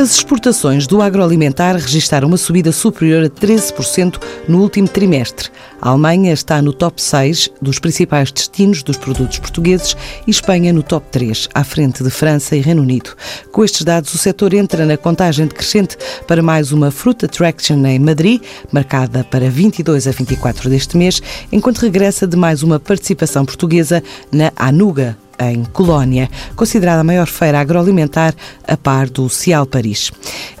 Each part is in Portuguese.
As exportações do agroalimentar registraram uma subida superior a 13% no último trimestre. A Alemanha está no top 6 dos principais destinos dos produtos portugueses e Espanha no top 3, à frente de França e Reino Unido. Com estes dados, o setor entra na contagem decrescente para mais uma Fruit Attraction em Madrid, marcada para 22 a 24 deste mês, enquanto regressa de mais uma participação portuguesa na Anuga, em Colónia, considerada a maior feira agroalimentar a par do Cial Paris.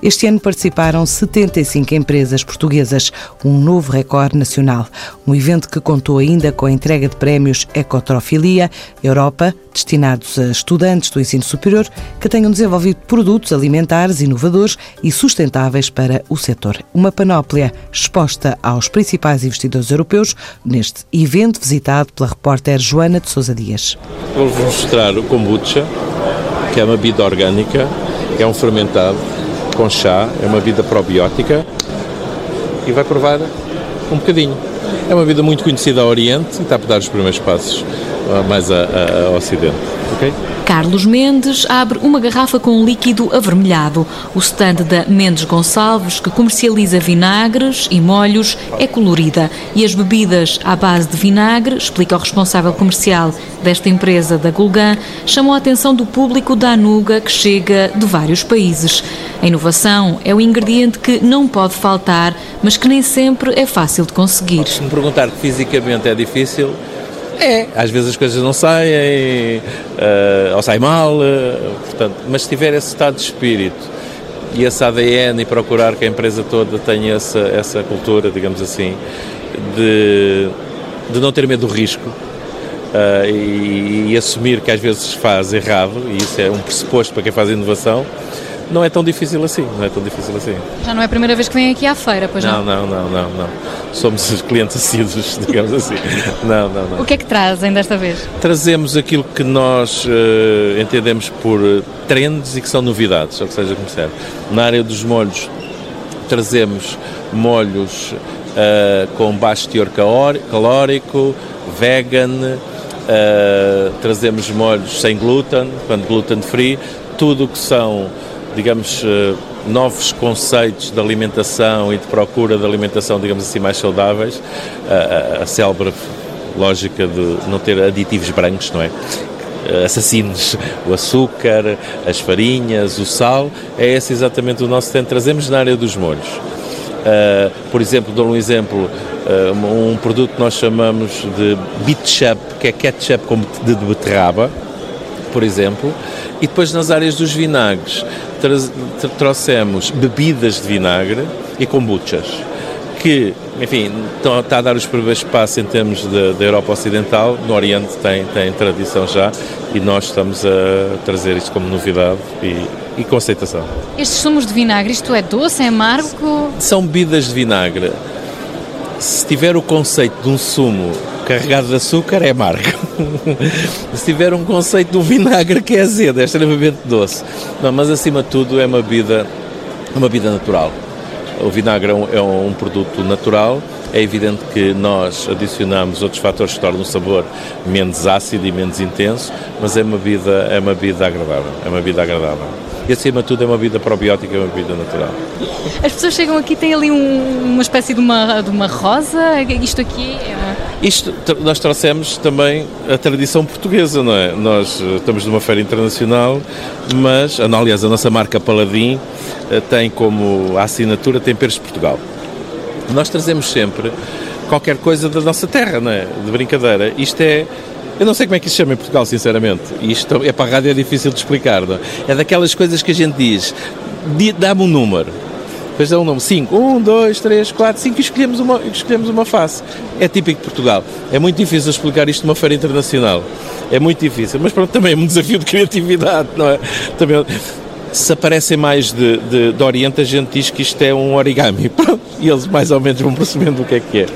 Este ano participaram 75 empresas portuguesas, um novo recorde nacional. Um evento que contou ainda com a entrega de prémios Ecotrofilia Europa, destinados a estudantes do ensino superior que tenham desenvolvido produtos alimentares inovadores e sustentáveis para o setor. Uma panóplia exposta aos principais investidores europeus neste evento visitado pela repórter Joana de Sousa Dias. Mostrar o kombucha, que é uma bebida orgânica, é um fermentado com chá, é uma bebida probiótica e vai provar um bocadinho. É uma bebida muito conhecida ao Oriente e está a dar os primeiros passos mais a, a, a Ocidente. Okay? Carlos Mendes abre uma garrafa com um líquido avermelhado. O stand da Mendes Gonçalves, que comercializa vinagres e molhos, é colorida. E as bebidas à base de vinagre, explica o responsável comercial desta empresa da Gulgan, chamam a atenção do público da Anuga, que chega de vários países. A inovação é o ingrediente que não pode faltar, mas que nem sempre é fácil de conseguir. Se me perguntar que fisicamente é difícil, é, às vezes as coisas não saem, uh, ou saem mal, uh, portanto, mas se tiver esse estado de espírito e esse ADN e procurar que a empresa toda tenha essa, essa cultura, digamos assim, de, de não ter medo do risco uh, e, e assumir que às vezes faz errado, e isso é um pressuposto para quem faz inovação, não é tão difícil assim, não é tão difícil assim. Já não é a primeira vez que vem aqui à feira, pois não? Não, não, não, não, não. Somos os clientes assíduos, digamos assim. Não, não, não. O que é que trazem desta vez? Trazemos aquilo que nós uh, entendemos por trends e que são novidades, ou seja, como serve. Na área dos molhos, trazemos molhos uh, com baixo teor calórico, vegan, uh, trazemos molhos sem glúten, quando gluten free, tudo o que são digamos, eh, novos conceitos de alimentação e de procura de alimentação, digamos assim, mais saudáveis, a, a, a célebre lógica de não ter aditivos brancos, não é? Assassinos, o açúcar, as farinhas, o sal, é esse exatamente o nosso tempo. Trazemos na área dos molhos. Uh, por exemplo, dou um exemplo, uh, um produto que nós chamamos de ketchup, que é ketchup de beterraba, por exemplo, e depois nas áreas dos vinagres trouxemos bebidas de vinagre e kombuchas, que, enfim, está a dar os primeiros passos em termos da Europa Ocidental, no Oriente tem, tem tradição já, e nós estamos a trazer isto como novidade e, e com aceitação. Estes sumos de vinagre, isto é doce, é amargo? São bebidas de vinagre. Se tiver o conceito de um sumo carregado de açúcar, é amargo. Se tiver um conceito um vinagre que é azedo, é extremamente doce. Não, mas acima de tudo é uma bebida, uma bebida natural. O vinagre é um, é um produto natural, é evidente que nós adicionamos outros fatores que tornam o sabor menos ácido e menos intenso, mas é uma bebida, é uma bebida agradável. É uma bebida agradável e acima de tudo é uma vida probiótica, é uma vida natural. As pessoas chegam aqui têm ali um, uma espécie de uma, de uma rosa, isto aqui é... Isto, nós trouxemos também a tradição portuguesa, não é? Nós eh, estamos numa feira internacional, mas, aliás, a nossa marca Paladin eh, tem como assinatura Temperos de Portugal. Nós trazemos sempre qualquer coisa da nossa terra, não é? De brincadeira. Isto é eu não sei como é que isso se chama em Portugal, sinceramente. Isto é para a rádio é difícil de explicar. Não? É? é daquelas coisas que a gente diz, dá-me um número. Depois dá um número, 5, 1, 2, 3, 4, 5 e escolhemos uma, escolhemos uma face. É típico de Portugal. É muito difícil explicar isto numa feira internacional. É muito difícil. Mas pronto, também é um desafio de criatividade, não é? Também, se aparecem mais de, de, de Oriente, a gente diz que isto é um origami. Pronto, e eles mais ou menos vão percebendo o que é que é.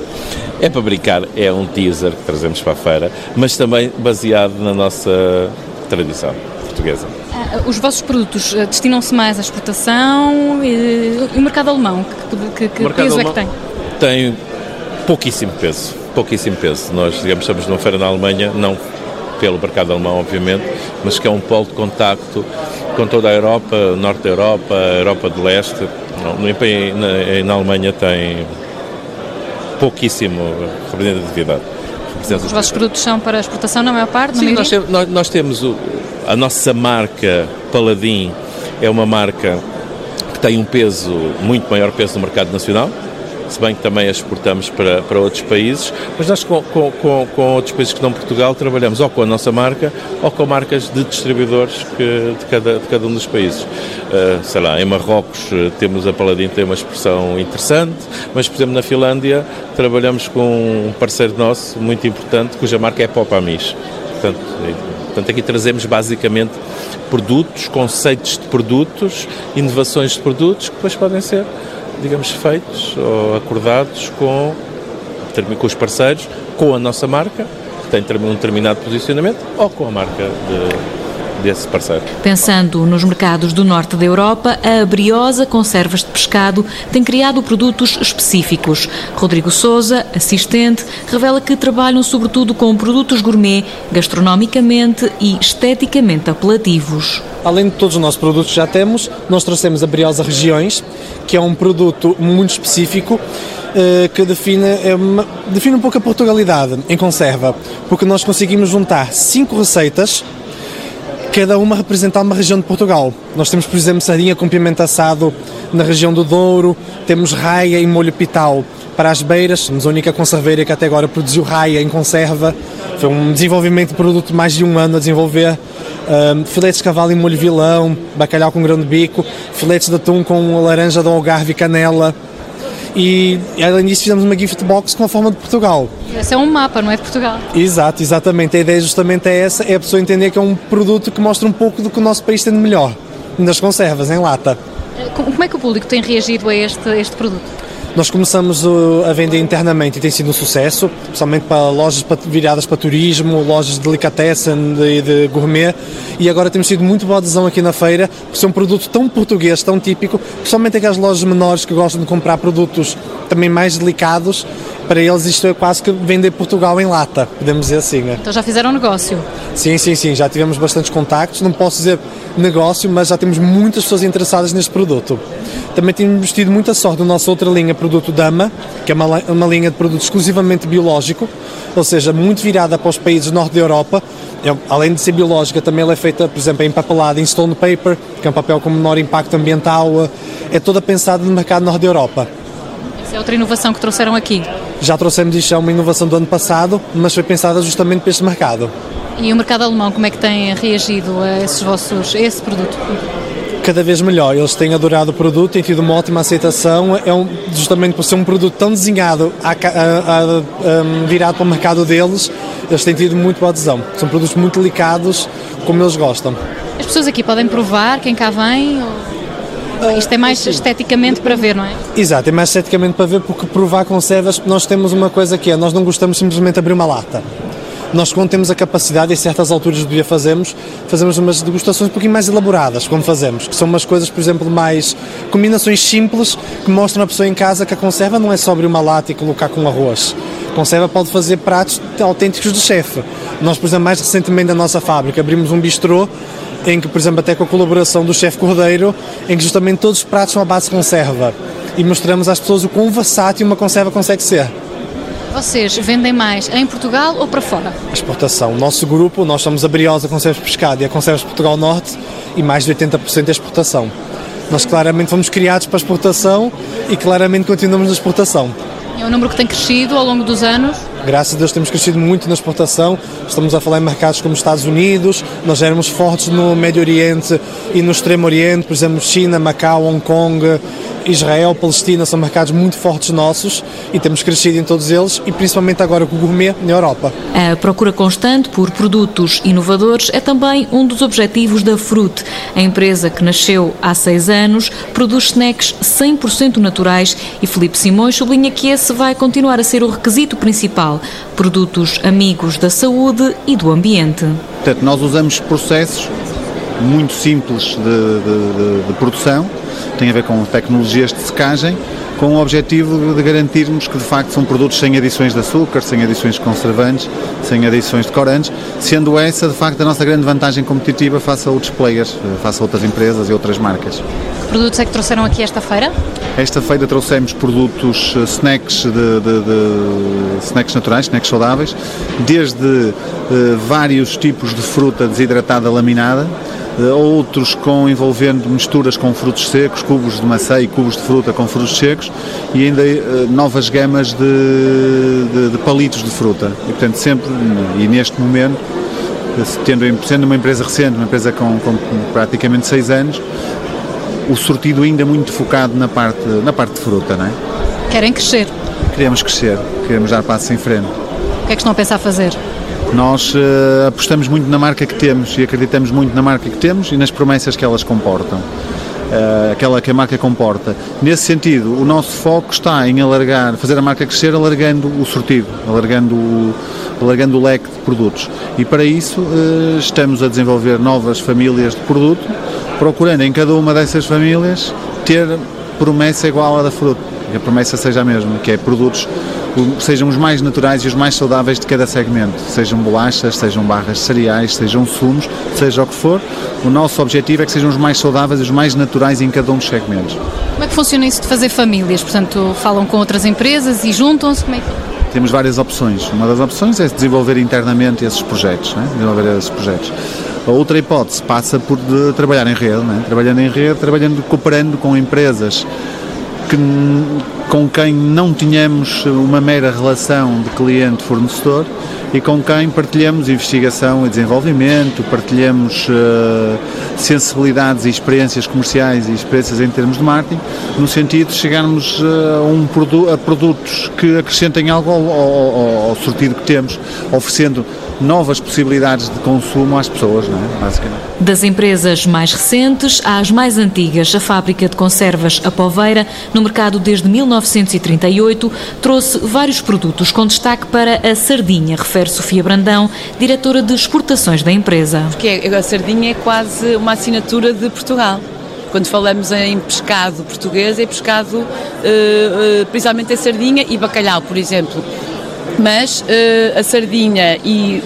É para brincar, é um teaser que trazemos para a feira, mas também baseado na nossa tradição portuguesa. Ah, os vossos produtos ah, destinam-se mais à exportação e, e o mercado alemão, que, que, que mercado peso alemão é que tem? Tem pouquíssimo peso, pouquíssimo peso. Nós, digamos, estamos numa feira na Alemanha, não pelo mercado alemão, obviamente, mas que é um polo de contacto com toda a Europa, Norte da Europa, Europa do Leste. Na, na Alemanha tem pouquíssimo representatividade. Os vossos produtos são para exportação na maior parte? Sim, nós, nós, nós, temos o, a nossa marca Paladin, é uma marca que tem um peso, muito maior peso no mercado nacional, se bem que também as exportamos para, para outros países, mas nós com, com, com, outros países que não Portugal trabalhamos ou com a nossa marca ou com marcas de distribuidores que, de, cada, de cada um dos países. Uh, sei lá, em Marrocos uh, temos a Paladin, tem uma expressão interessante, mas por exemplo na Finlândia trabalhamos com um parceiro nosso muito importante cuja marca é Popamis. Portanto, portanto, aqui trazemos basicamente produtos, conceitos de produtos, inovações de produtos que depois podem ser digamos, feitos ou acordados com, com os parceiros, com a nossa marca, que tem um determinado posicionamento, ou com a marca de, desse parceiro. Pensando nos mercados do norte da Europa, a Briosa Conservas de Pescado tem criado produtos específicos. Rodrigo Souza, assistente, revela que trabalham sobretudo com produtos gourmet, gastronomicamente e esteticamente apelativos. Além de todos os nossos produtos que já temos, nós trouxemos a Briosa Regiões, que é um produto muito específico eh, que define, é uma, define um pouco a Portugalidade em conserva, porque nós conseguimos juntar cinco receitas cada uma representar uma região de Portugal. Nós temos, por exemplo, sardinha com pimenta assado na região do Douro, temos raia e molho pital para as beiras, somos a única conserveira que até agora produziu raia em conserva. Foi um desenvolvimento de produto de mais de um ano a desenvolver. Um, filetes de cavalo em molho vilão, bacalhau com grão de bico, filetes de atum com laranja do Algarve e canela. E além disso fizemos uma gift box com a forma de Portugal. Esse é um mapa, não é de Portugal? Exato, exatamente. A ideia justamente é essa, é a pessoa entender que é um produto que mostra um pouco do que o nosso país tem de melhor, nas conservas, em lata. Como é que o público tem reagido a este, a este produto? Nós começamos a vender internamente e tem sido um sucesso, principalmente para lojas viradas para turismo, lojas de delicatessen e de, gourmet, e agora temos tido muito boa adesão aqui na feira, por ser um produto tão português, tão típico, principalmente aquelas lojas menores que gostam de comprar produtos também mais delicados, para eles isto é quase que vender Portugal em lata, podemos dizer assim. Né? Então já fizeram negócio? Sim, sim, sim, já tivemos bastantes contactos, não posso dizer negócio, mas já temos muitas pessoas interessadas neste produto. Também temos tido muita sorte na nossa outra linha, produto Dama, que é uma, uma linha de produto exclusivamente biológico, ou seja, muito virada para os países do norte da Europa. É, além de ser biológica, também ela é feita, por exemplo, em papelada em stone paper, que é um papel com menor impacto ambiental. É toda pensada no mercado norte da Europa. Essa é outra inovação que trouxeram aqui. Já trouxemos isto, é uma inovação do ano passado, mas foi pensada justamente para este mercado. E o mercado alemão, como é que tem reagido a esses vossos, a esse produto? Cada vez melhor. Eles têm adorado o produto, têm tido uma ótima aceitação. É um, justamente por ser um produto tão desenhado, a, a, a, virado para o mercado deles, eles têm tido muito boa adesão. São produtos muito delicados, como eles gostam. As pessoas aqui podem provar, quem cá vem? Ou... Isto é mais esteticamente para ver, não é? Exato, é mais esteticamente para ver porque provar conservas, nós temos uma coisa que é, nós não gostamos simplesmente de abrir uma lata. Nós, quando temos a capacidade, em certas alturas do dia fazemos, fazemos umas degustações um pouquinho mais elaboradas, como fazemos, que são umas coisas, por exemplo, mais combinações simples que mostram a pessoa em casa que a conserva não é só abrir uma lata e colocar com arroz. A conserva pode fazer pratos autênticos de chefe. Nós, por exemplo, mais recentemente na nossa fábrica abrimos um bistrô em que, por exemplo, até com a colaboração do chefe Cordeiro, em que justamente todos os pratos são à base de conserva e mostramos às pessoas o quão versátil uma conserva consegue ser. Vocês vendem mais em Portugal ou para fora? Exportação. O nosso grupo, nós somos a Briosa Conservas Pescado e a Conservas Portugal Norte e mais de 80% é exportação. Nós claramente fomos criados para exportação e claramente continuamos na exportação. É um número que tem crescido ao longo dos anos? Graças a Deus temos crescido muito na exportação. Estamos a falar em mercados como Estados Unidos, nós éramos fortes no Médio Oriente e no Extremo Oriente, por exemplo, China, Macau, Hong Kong, Israel, Palestina são mercados muito fortes nossos e temos crescido em todos eles e principalmente agora com o gourmet na Europa. A procura constante por produtos inovadores é também um dos objetivos da Fruit. A empresa que nasceu há seis anos produz snacks 100% naturais e Felipe Simões sublinha que esse vai continuar a ser o requisito principal. Produtos amigos da saúde e do ambiente. Portanto, nós usamos processos muito simples de, de, de, produção tem a ver com tecnologias de secagem, com o objetivo de garantirmos que de facto são produtos sem adições de açúcar, sem adições de conservantes, sem adições de corantes, sendo essa de facto a nossa grande vantagem competitiva face a outros players, face a outras empresas e outras marcas. Que produtos é que trouxeram aqui esta feira? Esta feira trouxemos produtos, eh, snacks, de, de, de snacks naturais, snacks saudáveis, desde uh, vários tipos de fruta desidratada laminada, uh, outros com envolvendo misturas com frutos secos, cubos de maçã e cubos de fruta com frutos secos e ainda novas gamas de, de, de, palitos de fruta. E portanto sempre, e neste momento, tendo, sendo uma empresa recente, uma empresa com, com praticamente seis anos, o sortido ainda muito focado na parte, na parte de fruta, não é? Querem crescer? Queremos crescer, queremos dar passos em frente. O que é que estão a pensar fazer? Nós uh, apostamos muito na marca que temos e acreditamos muito na marca que temos e nas promessas que elas comportam. Uh, aquela que a marca comporta. Nesse sentido, o nosso foco está em alargar, fazer a marca crescer alargando o sortido, alargando o, alargando o leque de produtos. E para isso uh, estamos a desenvolver novas famílias de produto procurando em cada uma dessas famílias ter promessa igual à da fruta, que a promessa seja a mesma, que é produtos sejam os mais naturais e os mais saudáveis de cada segmento, sejam bolachas, sejam barras de cereais, sejam sumos, seja o que for, o nosso objetivo é que sejam os mais saudáveis e os mais naturais em cada um dos segmentos. Como é que funciona isso de fazer famílias? Portanto, falam com outras empresas e juntam-se? Como é que... Temos várias opções. Uma das opções é desenvolver internamente esses projetos, né? desenvolver esses projetos. A outra hipótese passa por trabalhar em rede, né? trabalhando em rede, trabalhando, cooperando com empresas que, com quem não tínhamos uma mera relação de cliente-fornecedor e com quem partilhamos investigação e desenvolvimento, partilhamos uh, sensibilidades e experiências comerciais e experiências em termos de marketing, no sentido de chegarmos uh, a, um produ a produtos que acrescentem algo ao, ao, ao sortido que temos, oferecendo novas possibilidades de consumo às pessoas, não é? basicamente. Das empresas mais recentes às mais antigas, a fábrica de conservas A Poveira, no mercado desde 1938, trouxe vários produtos com destaque para a sardinha, refere Sofia Brandão, diretora de exportações da empresa. Porque a sardinha é quase uma assinatura de Portugal quando falamos em pescado português, é pescado uh, uh, principalmente a sardinha e bacalhau, por exemplo mas uh, a sardinha e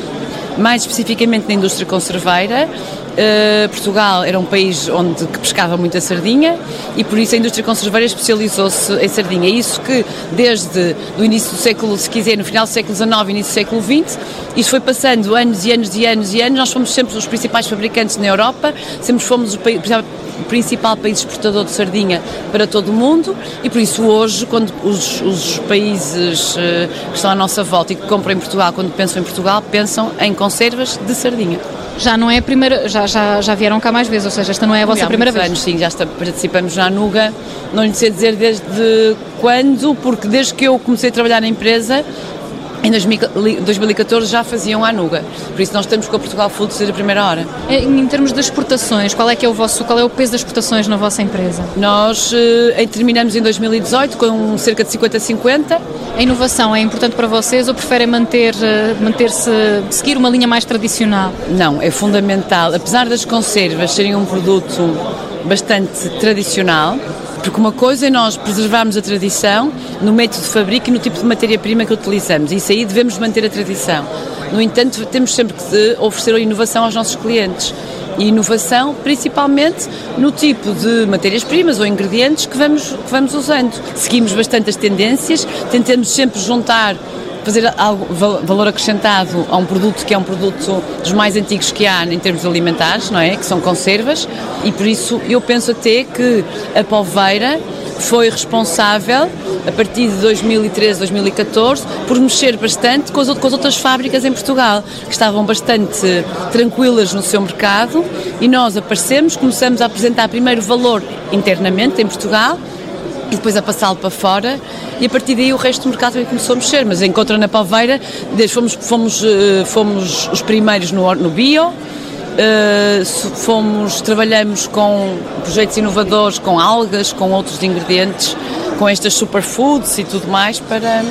mais especificamente na indústria conserveira, uh, Portugal era um país onde que pescava muita sardinha e por isso a indústria conserveira especializou-se em sardinha. É isso que desde o início do século, se quiser, no final do século XIX, início do século XX, isto foi passando anos e anos e anos e anos. Nós fomos sempre os principais fabricantes na Europa, sempre fomos o o principal país exportador de sardinha para todo o mundo e por isso hoje, quando os, os países uh, que estão à nossa volta e que compram em Portugal, quando pensam em Portugal, pensam em conservas de sardinha. Já não é a primeira, já, já, já vieram cá mais vezes, ou seja, esta não é a vossa primeira vez? anos, sim, já está, participamos na Nuga, não lhe sei dizer desde quando, porque desde que eu comecei a trabalhar na empresa, em 2014 já faziam a Anuga, por isso nós estamos com a Portugal Food desde a primeira hora. Em, termos de exportações, qual é que é o vosso, qual é o peso das exportações na vossa empresa? Nós eh, terminamos em 2018 com cerca de 50-50. A inovação é importante para vocês ou preferem manter, eh, manter-se, seguir uma linha mais tradicional? Não, é fundamental. Apesar das conservas serem um produto bastante tradicional, porque uma coisa é nós preservarmos a tradição no método de fabrico e no tipo de matéria-prima que utilizamos. Isso aí devemos manter a tradição. No entanto, temos sempre que oferecer a inovação aos nossos clientes. E inovação principalmente no tipo de matérias-primas ou ingredientes que vamos, que vamos usando. Seguimos bastante as tendências, tentamos sempre juntar fazer algo, valor acrescentado a um produto que é um produto dos mais antigos que há em termos alimentares, não é? Que são conservas, e por isso eu penso até que a Polveira foi responsável, a partir de 2013, 2014, por mexer bastante com as, com as, outras fábricas em Portugal, que estavam bastante tranquilas no seu mercado, e nós aparecemos, começamos a apresentar primeiro valor internamente em Portugal, e depois a passá-lo para fora. E a partir daí o resto do mercado também começou a mexer, mas encontra na Palveira, fomos, fomos, eh, fomos os primeiros no, no bio, Uh, fomos, trabalhamos com projetos inovadores, com algas, com outros ingredientes, com estas superfoods e tudo mais para,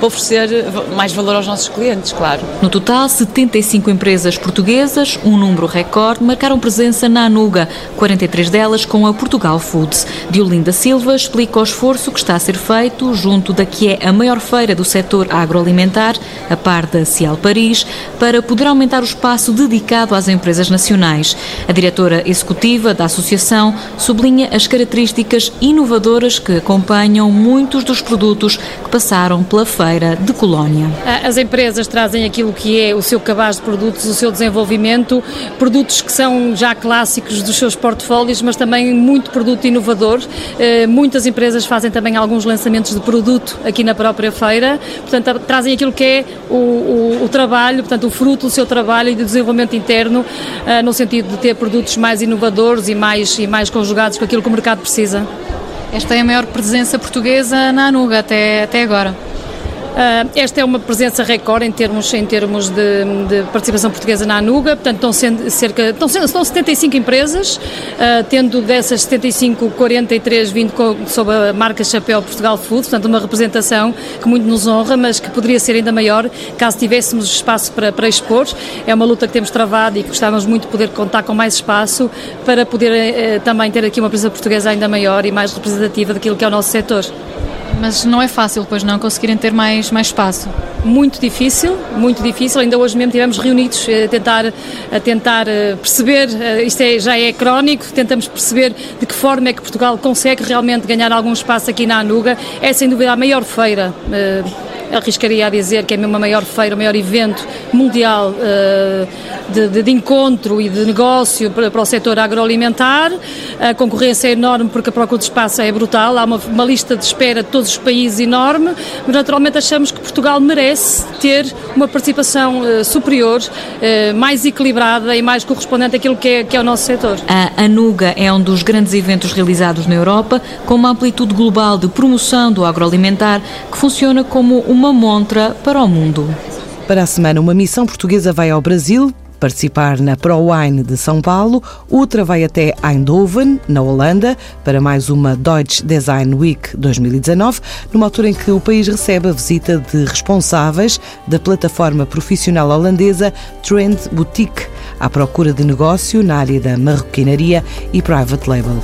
oferecer mais valor aos nossos clientes, claro. No total, 75 empresas portuguesas, um número recorde, marcaram presença na Anuga, 43 delas com a Portugal Foods. Diolinda Silva explica o esforço que está a ser feito junto da que é a maior feira do setor agroalimentar, a par da Cial Paris, para poder aumentar o espaço dedicado às empresas nacionais. A diretora executiva da associação sublinha as características inovadoras que acompanham muitos dos produtos que passaram pela feira de Colónia. As empresas trazem aquilo que é o seu cabaz de produtos, o seu desenvolvimento, produtos que são já clássicos dos seus portfólios, mas também muito produto inovador. Eh, muitas empresas fazem também alguns lançamentos de produto aqui na própria feira, portanto, trazem aquilo que é o, o, o trabalho, portanto, o fruto do seu trabalho e do desenvolvimento interno, eh, no sentido de ter produtos mais inovadores e mais, e mais conjugados com aquilo que o mercado precisa. Esta é a maior presença portuguesa na Anuga até, até agora. Uh, esta é uma presença recorde em termos, em termos de, de participação portuguesa na Anuga, portanto estão, sendo, cerca, estão, estão 75 empresas, uh, tendo dessas 75, 43 vindo com, sob a marca Chapéu Portugal Food, portanto uma representação que muito nos honra, mas que poderia ser ainda maior caso tivéssemos espaço para, para expor. É uma luta que temos travado e que gostávamos muito de poder contar com mais espaço para poder uh, também ter aqui uma presença portuguesa ainda maior e mais representativa daquilo que é o nosso setor. Mas não é fácil, pois não, conseguirem ter mais, mais espaço? Muito difícil, muito difícil. Ainda hoje mesmo estivemos reunidos a tentar, a tentar eh, perceber, eh, isto é, já é crónico, tentamos perceber de que forma é que Portugal consegue realmente ganhar algum espaço aqui na Anuga. É sem dúvida a maior feira eh, arriscaria a dizer que é mesmo a maior feira, o maior evento mundial uh, de, de, de, encontro e de negócio para, para, o setor agroalimentar. A concorrência é enorme porque a procura de espaço é brutal, há uma, uma lista de espera de todos os países enorme, mas naturalmente achamos que Portugal merece ter uma participação uh, superior, uh, mais equilibrada e mais correspondente àquilo que é, que é o nosso setor. A Anuga é um dos grandes eventos realizados na Europa, com uma amplitude global de promoção do agroalimentar que funciona como uma uma montra para o mundo. Para a semana, uma missão portuguesa vai ao Brasil participar na ProWine de São Paulo, outra vai até Eindhoven, na Holanda, para mais uma Deutsche Design Week 2019, numa altura em que o país recebe a visita de responsáveis da plataforma profissional holandesa Trend Boutique, à procura de negócio na área da marroquinaria e private label.